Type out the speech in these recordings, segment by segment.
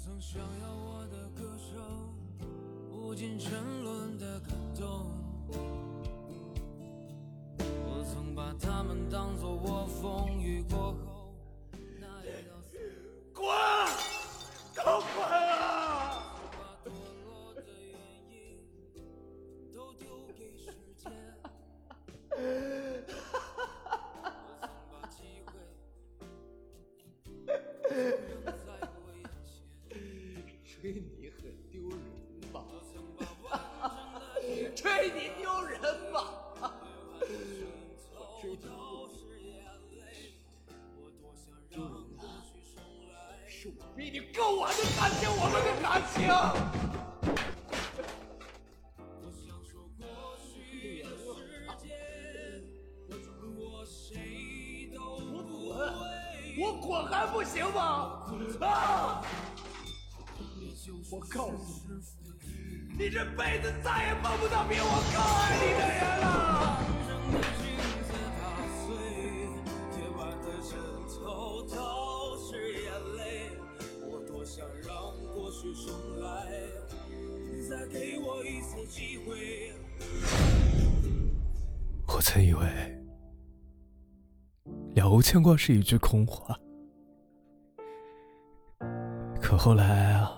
我曾想要我的歌声无尽沉沦的感动。我曾把他们当做我风雨过我滚还不行吗？啊！我告诉你，你这辈子再也碰不到比我更爱你的人了。我曾以为了无牵挂是一句空话，后来啊。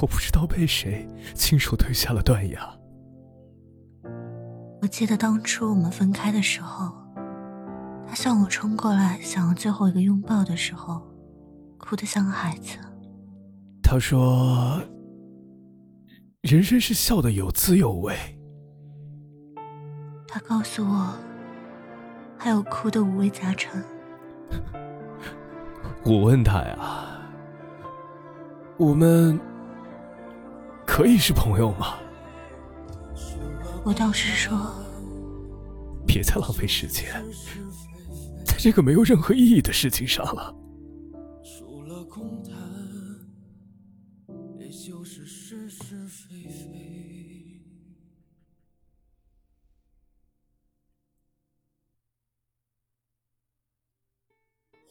我不知道被谁亲手推下了断崖。我记得当初我们分开的时候，他向我冲过来，想要最后一个拥抱的时候，哭得像个孩子。他说：“人生是笑的有滋有味。”他告诉我，还有哭的五味杂陈。我问他呀：“我们？”可以是朋友吗？我倒是说，别再浪费时间在这个没有任何意义的事情上了。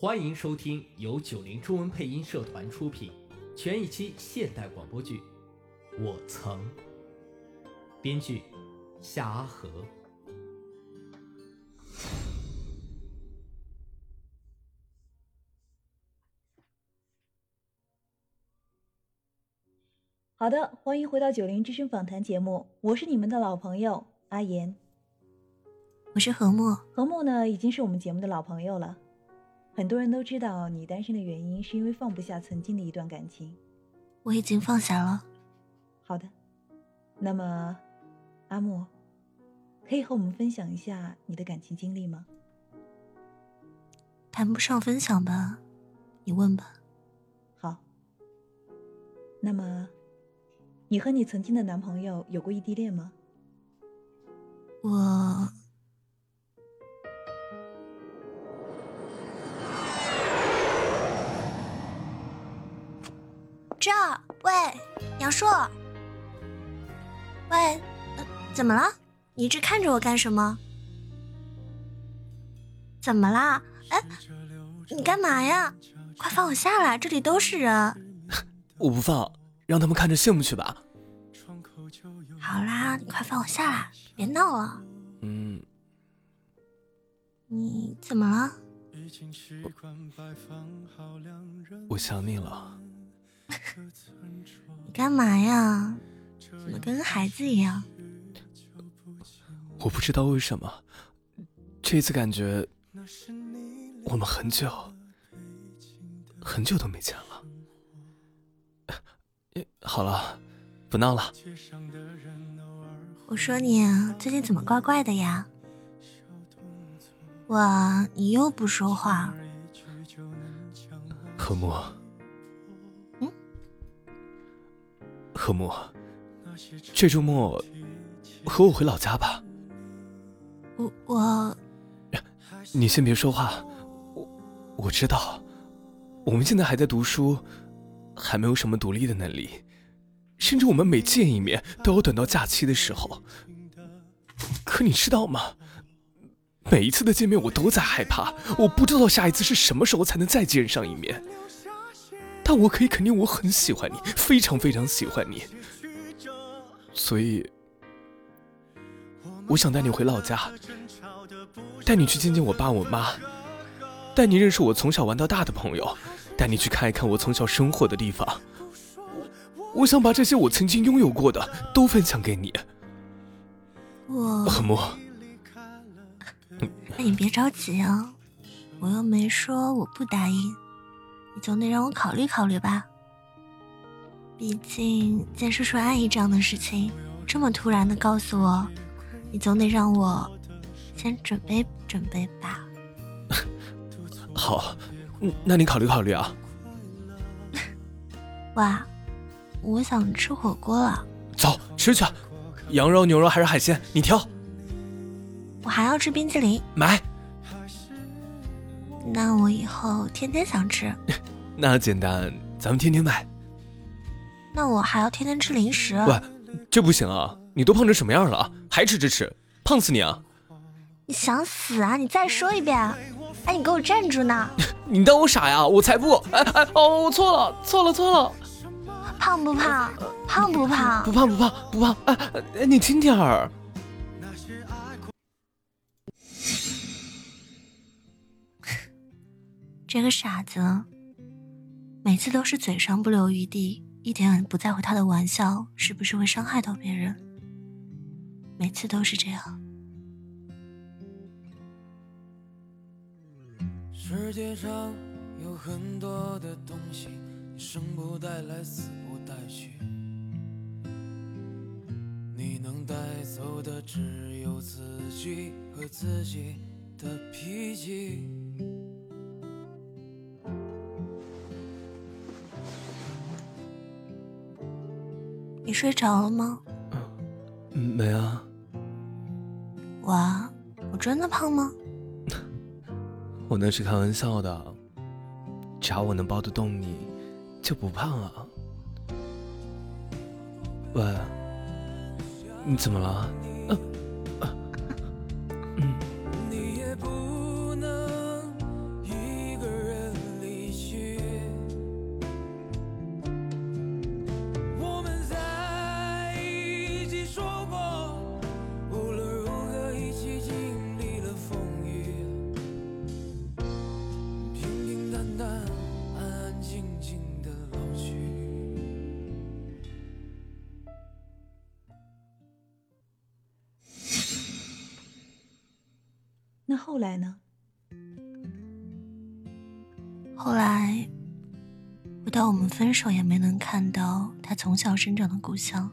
欢迎收听由九零中文配音社团出品全一期现代广播剧。我曾。编剧：夏阿和。好的，欢迎回到九零之声访谈节目，我是你们的老朋友阿言。我是何墨，何墨呢已经是我们节目的老朋友了。很多人都知道你单身的原因是因为放不下曾经的一段感情。我已经放下了。好的，那么阿莫，可以和我们分享一下你的感情经历吗？谈不上分享吧，你问吧。好，那么你和你曾经的男朋友有过异地恋吗？我，这喂，杨硕。喂，怎么了？你一直看着我干什么？怎么啦？哎，你干嘛呀？快放我下来，这里都是人。我不放，让他们看着羡慕去吧。好啦，你快放我下来，别闹了。嗯。你怎么了？我想你了。你干嘛呀？怎么跟个孩子一样？我不知道为什么，这次感觉我们很久很久都没见了。好了，不闹了。我说你最近怎么怪怪的呀？哇，你又不说话。何墨，何木。这周末和我回老家吧。我我，你先别说话。我我知道，我们现在还在读书，还没有什么独立的能力，甚至我们每见一面都要等到假期的时候。可你知道吗？每一次的见面我都在害怕，我不知道下一次是什么时候才能再见上一面。但我可以肯定我很喜欢你，非常非常喜欢你，所以我想带你回老家，带你去见见我爸我妈，带你认识我从小玩到大的朋友，带你去看一看我从小生活的地方。我想把这些我曾经拥有过的都分享给你。我何木，那你别着急啊，我又没说我不答应，你总得让我考虑考虑吧。毕竟见叔叔阿姨这样的事情，这么突然的告诉我，你总得让我先准备准备吧。好，嗯那你考虑考虑啊。哇，我想吃火锅了，走，吃去，羊肉、牛肉还是海鲜，你挑。我还要吃冰淇淋，买，那我以后天天想吃，那简单，咱们天天买。那我还要天天吃零食。喂，这不行啊！你都胖成什么样了啊？还吃吃吃，胖死你啊！你想死啊？你再说一遍！哎，你给我站住呢！你当我傻呀？我才不！哎哎哦，我错了，错了，错了！胖不胖？胖不胖？不胖不胖不胖！哎哎，你轻点儿。这个傻子，每次都是嘴上不留余地，一点也不在乎他的玩笑是不是会伤害到别人。每次都是这样。世界上有很多的东西，生不带来，死不带去。你能带走的只有自己和自己的脾气。你睡着了吗？没啊，哇，我真的胖吗？我那是开玩笑的。只要我能抱得动你，就不胖啊。喂，你怎么了？你我们分手，也没能看到他从小生长的故乡。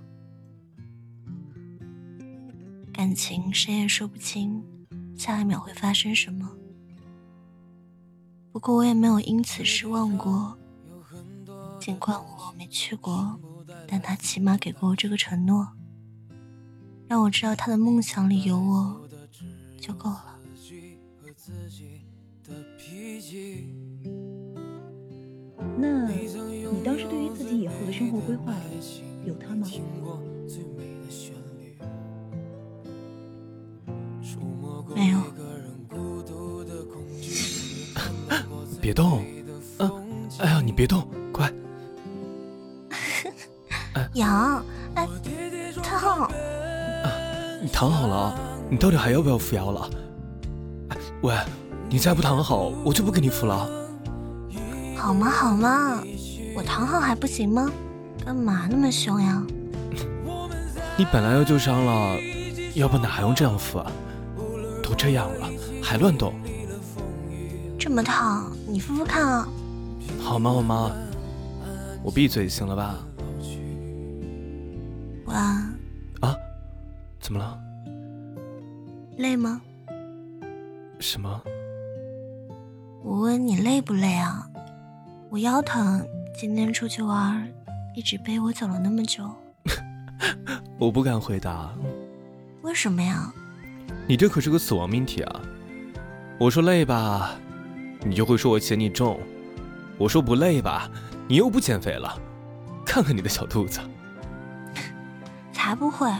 感情谁也说不清下一秒会发生什么。不过我也没有因此失望过，尽管我没去过，但他起码给过我这个承诺，让我知道他的梦想里有我就够了。那你当时对于自己以后的生活规划有他吗？没有，别动，啊！哎呀，你别动，乖。痒，哎，烫。你躺好了啊？你到底还要不要扶摇了？哎喂，你再不躺好，我就不给你扶了。好吗？好吗？我躺好还不行吗？干嘛那么凶呀？你本来就旧伤了，要不哪还用这样扶啊？都这样了，还乱动，这么烫，你敷敷看啊。好吗？好吗？我闭嘴行了吧？晚安。啊？怎么了？累吗？什么？我问你累不累啊？我腰疼，今天出去玩，一直背我走了那么久。我不敢回答。为什么呀？你这可是个死亡命题啊！我说累吧，你就会说我嫌你重；我说不累吧，你又不减肥了。看看你的小肚子。才不会，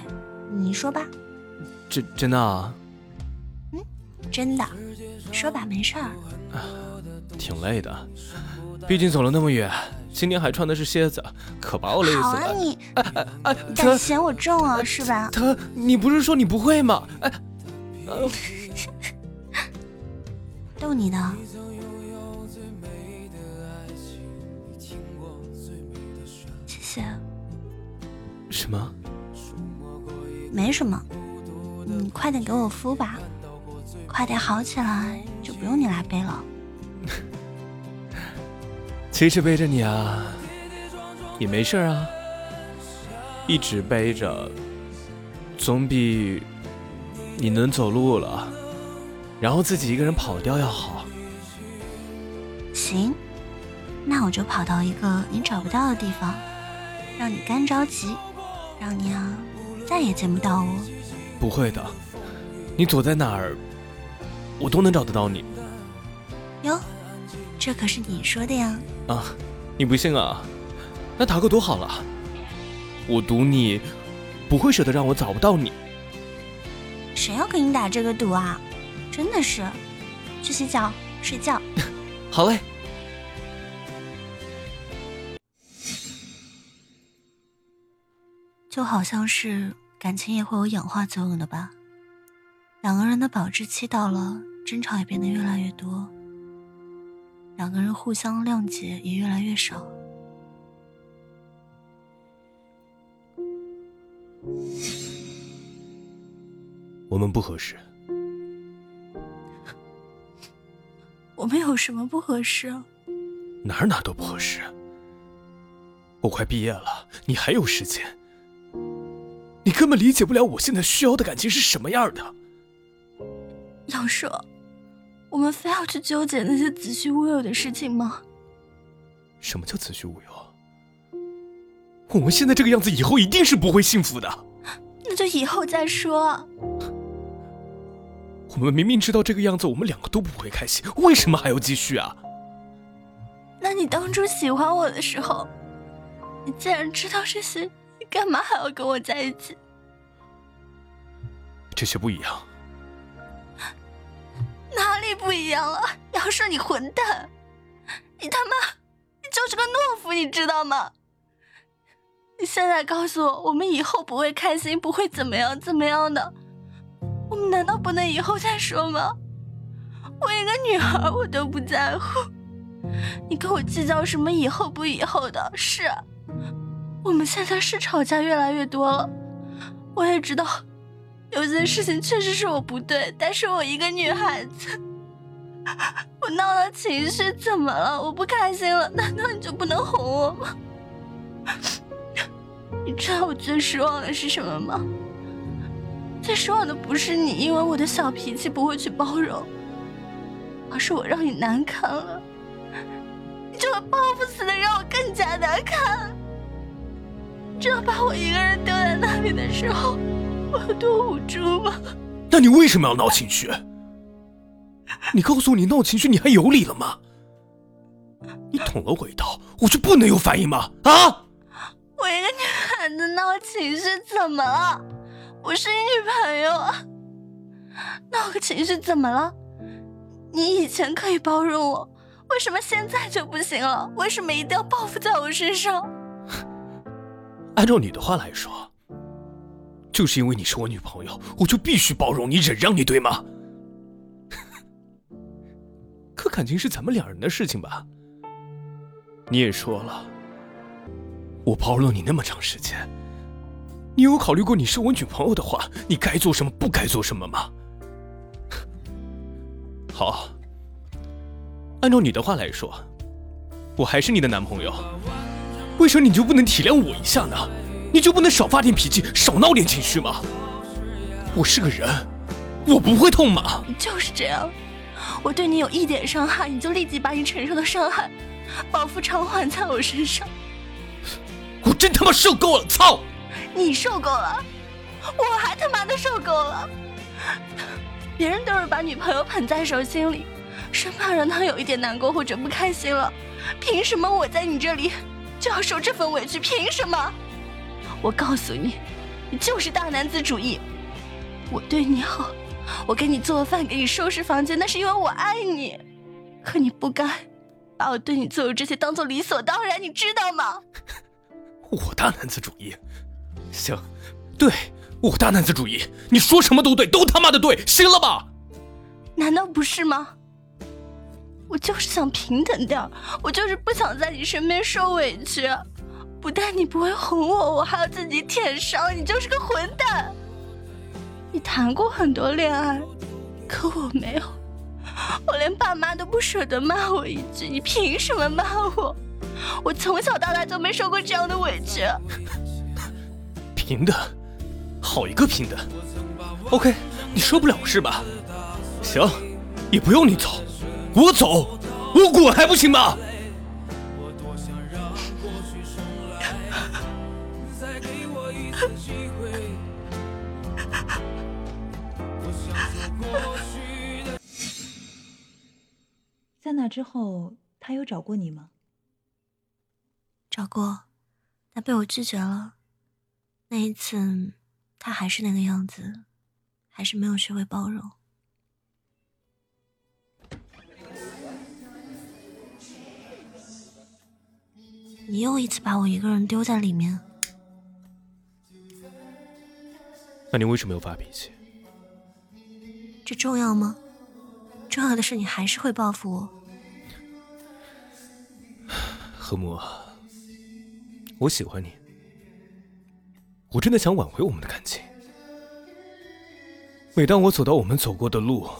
你说吧。真真的啊？真的，说吧，没事儿。挺累的，毕竟走了那么远，今天还穿的是靴子，可把我累死了。好啊你，哎哎哎，嫌我重啊是吧？他，你不是说你不会吗？哎，呃 逗你的。谢谢，什么？没什么。你快点给我敷吧，快点好起来，就不用你来背了。其实背着你啊，也没事儿啊。一直背着，总比你能走路了，然后自己一个人跑掉要好。行，那我就跑到一个你找不到的地方，让你干着急，让你啊再也见不到我。不会的，你躲在哪儿，我都能找得到你哟，这可是你说的呀。啊！你不信啊？那打个赌好了，我赌你不会舍得让我找不到你。谁要跟你打这个赌啊？真的是，去洗脚睡觉。好嘞。就好像是感情也会有氧化作用的吧。两个人的保质期到了，争吵也变得越来越多，两个人互相谅解也越来越少。我们不合适，我们有什么不合适？哪儿哪儿都不合适。我快毕业了，你还有时间，你根本理解不了我现在需要的感情是什么样的。杨硕，我们非要去纠结那些子虚乌有的事情吗？什么叫子虚乌有？我们现在这个样子，以后一定是不会幸福的。那就以后再说。我们明明知道这个样子，我们两个都不会开心，为什么还要继续啊？那你当初喜欢我的时候，你既然知道这些，你干嘛还要跟我在一起？这些不一样。哪里不一样了？杨硕，你混蛋！你他妈，你就是个懦夫，你知道吗？你现在告诉我，我们以后不会开心，不会怎么样怎么样的，我们难道不能以后再说吗？我一个女孩，我都不在乎，你跟我计较什么以后不以后的？是，我们现在是吵架越来越多了，我也知道。有些事情确实是我不对，但是我一个女孩子，我闹了情绪怎么了？我不开心了，难道你就不能哄我吗？你知道我最失望的是什么吗？最失望的不是你，因为我的小脾气不会去包容，而是我让你难堪了。你这个报复似的让我更加难堪。知道把我一个人丢在那里的时候。我有多无助吗？那你为什么要闹情绪？你告诉我，你闹情绪你还有理了吗？你捅了我一刀，我就不能有反应吗？啊！我一个女孩子闹情绪怎么了？我是你女朋友啊，闹个情绪怎么了？你以前可以包容我，为什么现在就不行了？为什么一定要报复在我身上？按照你的话来说。就是因为你是我女朋友，我就必须包容你、忍让你，对吗？可感情是咱们两人的事情吧？你也说了，我包容你那么长时间，你有考虑过你是我女朋友的话，你该做什么、不该做什么吗？好，按照你的话来说，我还是你的男朋友，为什么你就不能体谅我一下呢？你就不能少发点脾气，少闹点情绪吗？我是个人，我不会痛吗？就是这样，我对你有一点伤害，你就立即把你承受的伤害报复偿还在我身上。我真他妈受够了！操！你受够了，我还他妈的受够了。别人都是把女朋友捧在手心里，生怕让她有一点难过或者不开心了。凭什么我在你这里就要受这份委屈？凭什么？我告诉你，你就是大男子主义。我对你好，我给你做饭，给你收拾房间，那是因为我爱你。可你不该把我对你做的这些当做理所当然，你知道吗？我大男子主义，行，对我大男子主义，你说什么都对，都他妈的对，行了吧？难道不是吗？我就是想平等点我就是不想在你身边受委屈。不但你不会哄我，我还要自己舔伤，你就是个混蛋。你谈过很多恋爱，可我没有，我连爸妈都不舍得骂我一句，你凭什么骂我？我从小到大就没受过这样的委屈。平等，好一个平等。OK，你受不了是吧？行，也不用你走，我走，我滚还不行吗？那之后，他有找过你吗？找过，但被我拒绝了。那一次，他还是那个样子，还是没有学会包容。你又一次把我一个人丢在里面，那你为什么要发脾气？这重要吗？重要的是你还是会报复我。何木，我喜欢你，我真的想挽回我们的感情。每当我走到我们走过的路，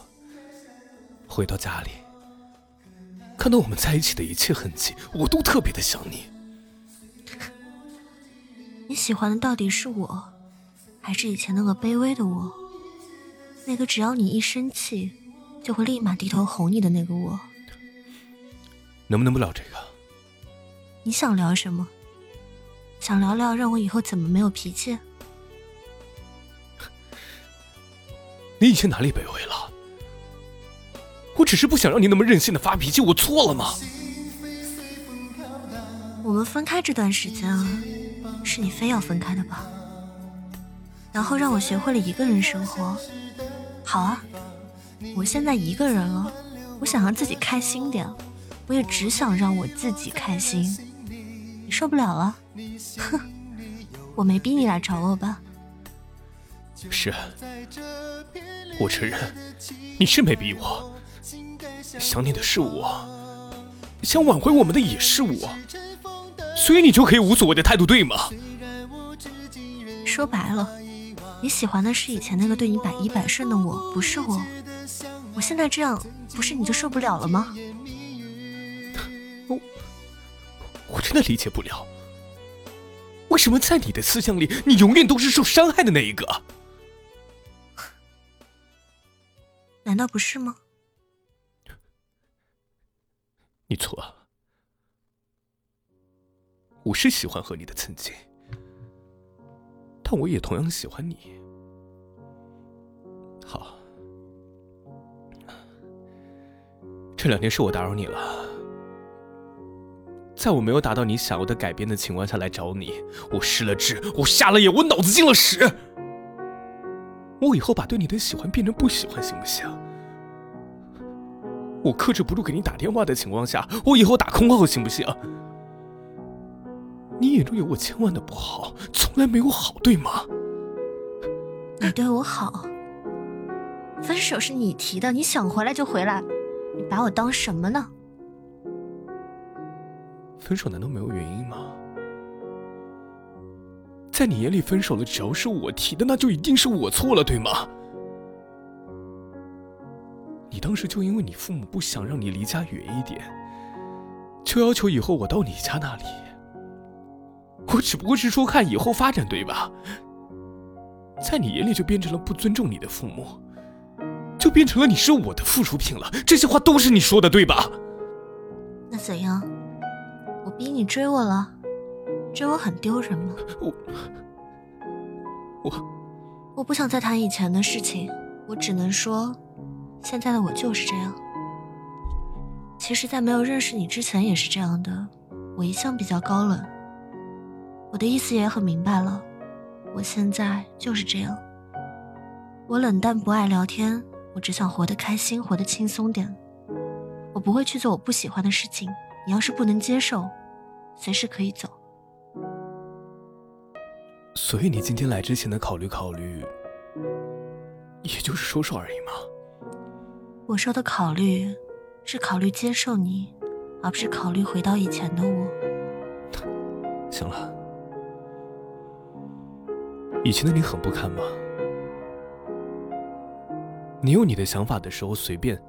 回到家里，看到我们在一起的一切痕迹，我都特别的想你。你喜欢的到底是我，还是以前那个卑微的我？那个只要你一生气，就会立马低头哄你的那个我？能不能不聊这个？你想聊什么？想聊聊让我以后怎么没有脾气？你以前哪里卑微了？我只是不想让你那么任性的发脾气，我错了吗？我们分开这段时间啊，是你非要分开的吧？然后让我学会了一个人生活。好啊，我现在一个人了，我想让自己开心点，我也只想让我自己开心。受不了了，哼！我没逼你来找我吧？是，我承认，你是没逼我。想你的是我，想挽回我们的也是我，所以你就可以无所谓的态度，对吗？说白了，你喜欢的是以前那个对你百依百顺的我，不是我。我现在这样，不是你就受不了了吗？真的理解不了，为什么在你的思想里，你永远都是受伤害的那一个？难道不是吗？你错了，我是喜欢和你的曾经，但我也同样喜欢你。好，这两天是我打扰你了。在我没有达到你想要的改变的情况下来找你，我失了智，我瞎了眼，我脑子进了屎。我以后把对你的喜欢变成不喜欢，行不行？我克制不住给你打电话的情况下，我以后打空号，行不行？你眼中有我千万的不好，从来没有好，对吗？你对我好，分手是你提的，你想回来就回来，你把我当什么呢？分手难道没有原因吗？在你眼里，分手了只要是我提的，那就一定是我错了，对吗？你当时就因为你父母不想让你离家远一点，就要求以后我到你家那里。我只不过是说看以后发展，对吧？在你眼里就变成了不尊重你的父母，就变成了你是我的附属品了。这些话都是你说的，对吧？那怎样？我逼你追我了，追我很丢人吗？我我我不想再谈以前的事情，我只能说，现在的我就是这样。其实，在没有认识你之前也是这样的，我一向比较高冷。我的意思也很明白了，我现在就是这样。我冷淡不爱聊天，我只想活得开心，活得轻松点。我不会去做我不喜欢的事情。你要是不能接受，随时可以走。所以你今天来之前的考虑考虑，也就是说说而已嘛。我说的考虑，是考虑接受你，而不是考虑回到以前的我。行了，以前的你很不堪吗？你有你的想法的时候，随便，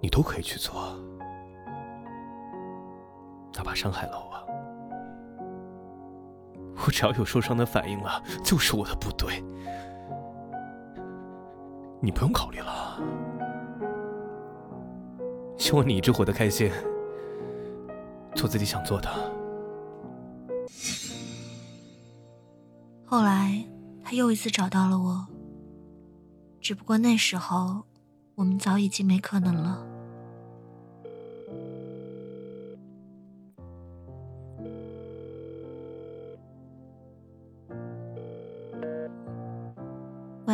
你都可以去做，哪怕伤害了我。我只要有受伤的反应了，就是我的不对。你不用考虑了。希望你一直活得开心，做自己想做的。后来，他又一次找到了我，只不过那时候，我们早已经没可能了。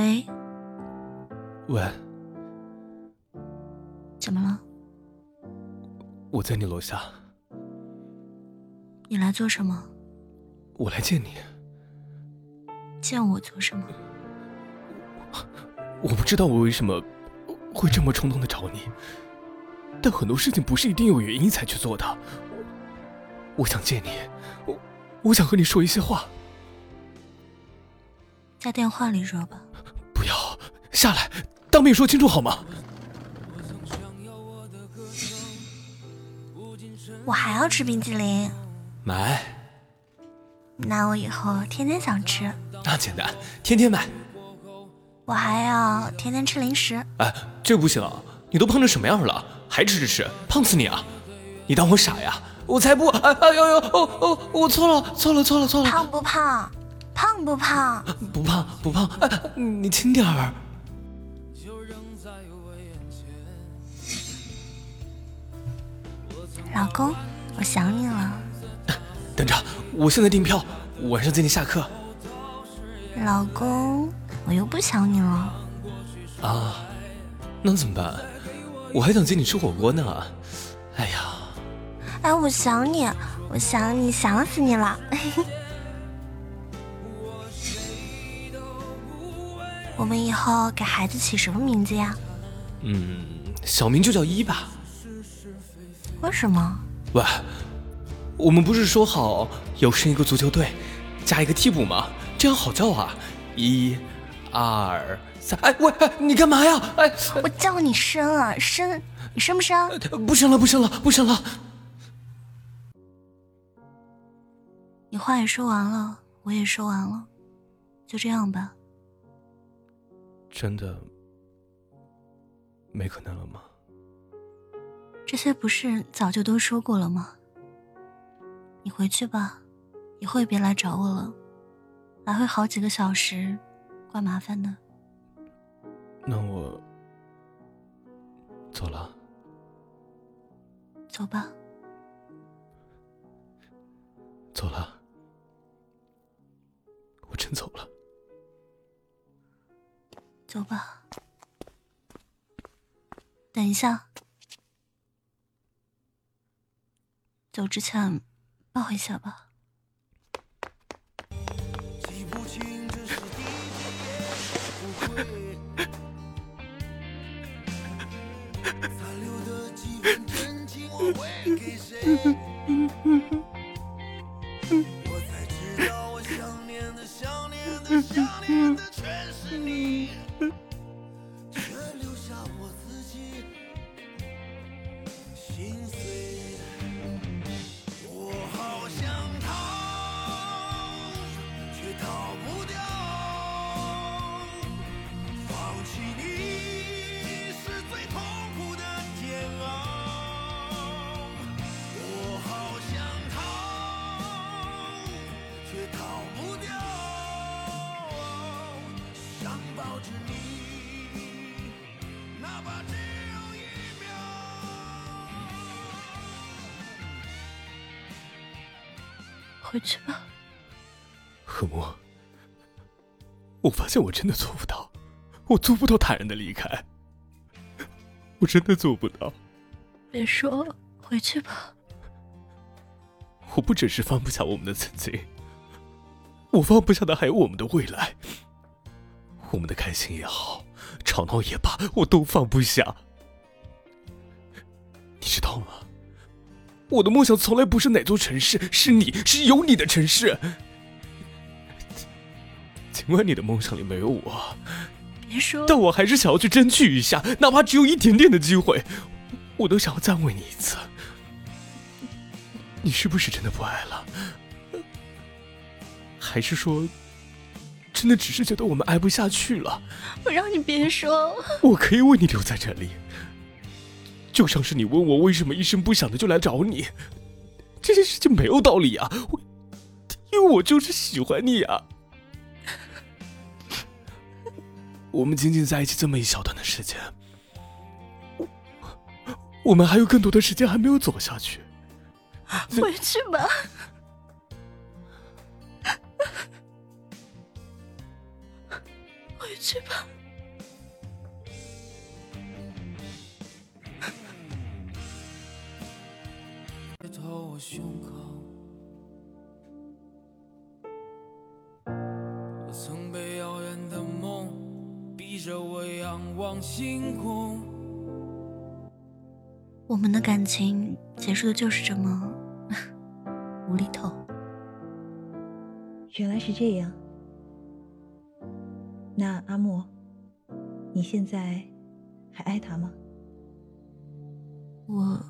喂，喂，怎么了？我在你楼下，你来做什么？我来见你。见我做什么？我不知道我为什么会这么冲动的找你，但很多事情不是一定有原因才去做的。我想见你，我我想和你说一些话。在电话里说吧。下来，当面说清楚好吗？我还要吃冰激凌。买。那我以后天天想吃。那简单，天天买。我还要天天吃零食。哎，这不行，你都胖成什么样了，还吃吃吃，胖死你啊！你当我傻呀？我才不！哎哎呦呦！哦哦，我错了，错了，错了，错了。胖不胖？胖不胖？不胖不胖。哎，你轻点儿。老公，我想你了。等着，我现在订票，晚上接你下课。老公，我又不想你了。啊，那怎么办？我还想接你吃火锅呢。哎呀，哎，我想你，我想你，想死你了。我们以后给孩子起什么名字呀？嗯，小名就叫一吧。为什么？喂，我们不是说好有生一个足球队，加一个替补吗？这样好叫啊！一、二、三，哎喂，哎你干嘛呀？哎，我叫你生啊，生，你生不生？不生了，不生了，不生了。你话也说完了，我也说完了，就这样吧。真的没可能了吗？这些不是早就都说过了吗？你回去吧，以后也别来找我了。来回好几个小时，怪麻烦的。那我走了。走吧。走了。我真走了。走吧。等一下。走之前，抱一下吧。我才知道，我想念的、想念的、想念的全是你，回去吧。何木，我发现我真的做不到，我做不到坦然的离开，我真的做不到。别说了，回去吧。我不只是放不下我们的曾经，我放不下的还有我们的未来。我们的开心也好，吵闹也罢，我都放不下。你知道吗？我的梦想从来不是哪座城市，是你是有你的城市。尽管你的梦想里没有我，别说，但我还是想要去争取一下，哪怕只有一点点的机会，我都想要赞慰你一次。你是不是真的不爱了？还是说，真的只是觉得我们爱不下去了？我让你别说，我可以为你留在这里，就像是你问我为什么一声不响的就来找你，这件事情没有道理啊！我，因为我就是喜欢你啊！我们仅仅在一起这么一小段的时间，我们还有更多的时间还没有走下去。回去吧，回去吧。我胸口，我曾被遥远的梦逼着我仰望星空。我们的感情结束的就是这么无厘头。原来是这样。那阿莫，你现在还爱他吗？我，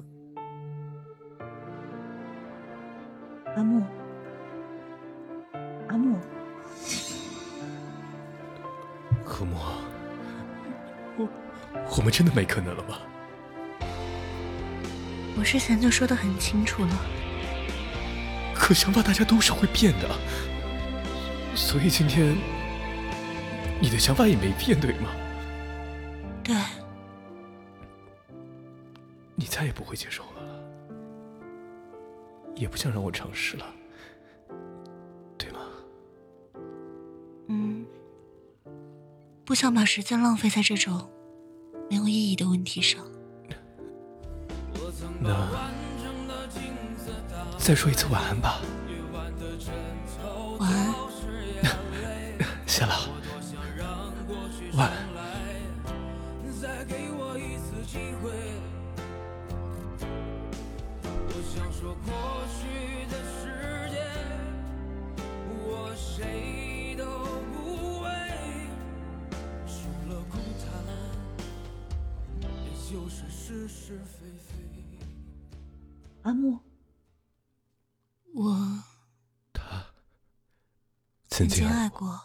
阿木，阿木，何莫，我我们真的没可能了吗？我之前就说的很清楚了。可想法大家都是会变的，所以今天你的想法也没变，对吗？对，你再也不会接受了，也不想让我尝试了，对吗？嗯，不想把时间浪费在这种没有意义的问题上。那再说一次晚安吧。晚安。谢了。阿木，我他曾经爱爱过。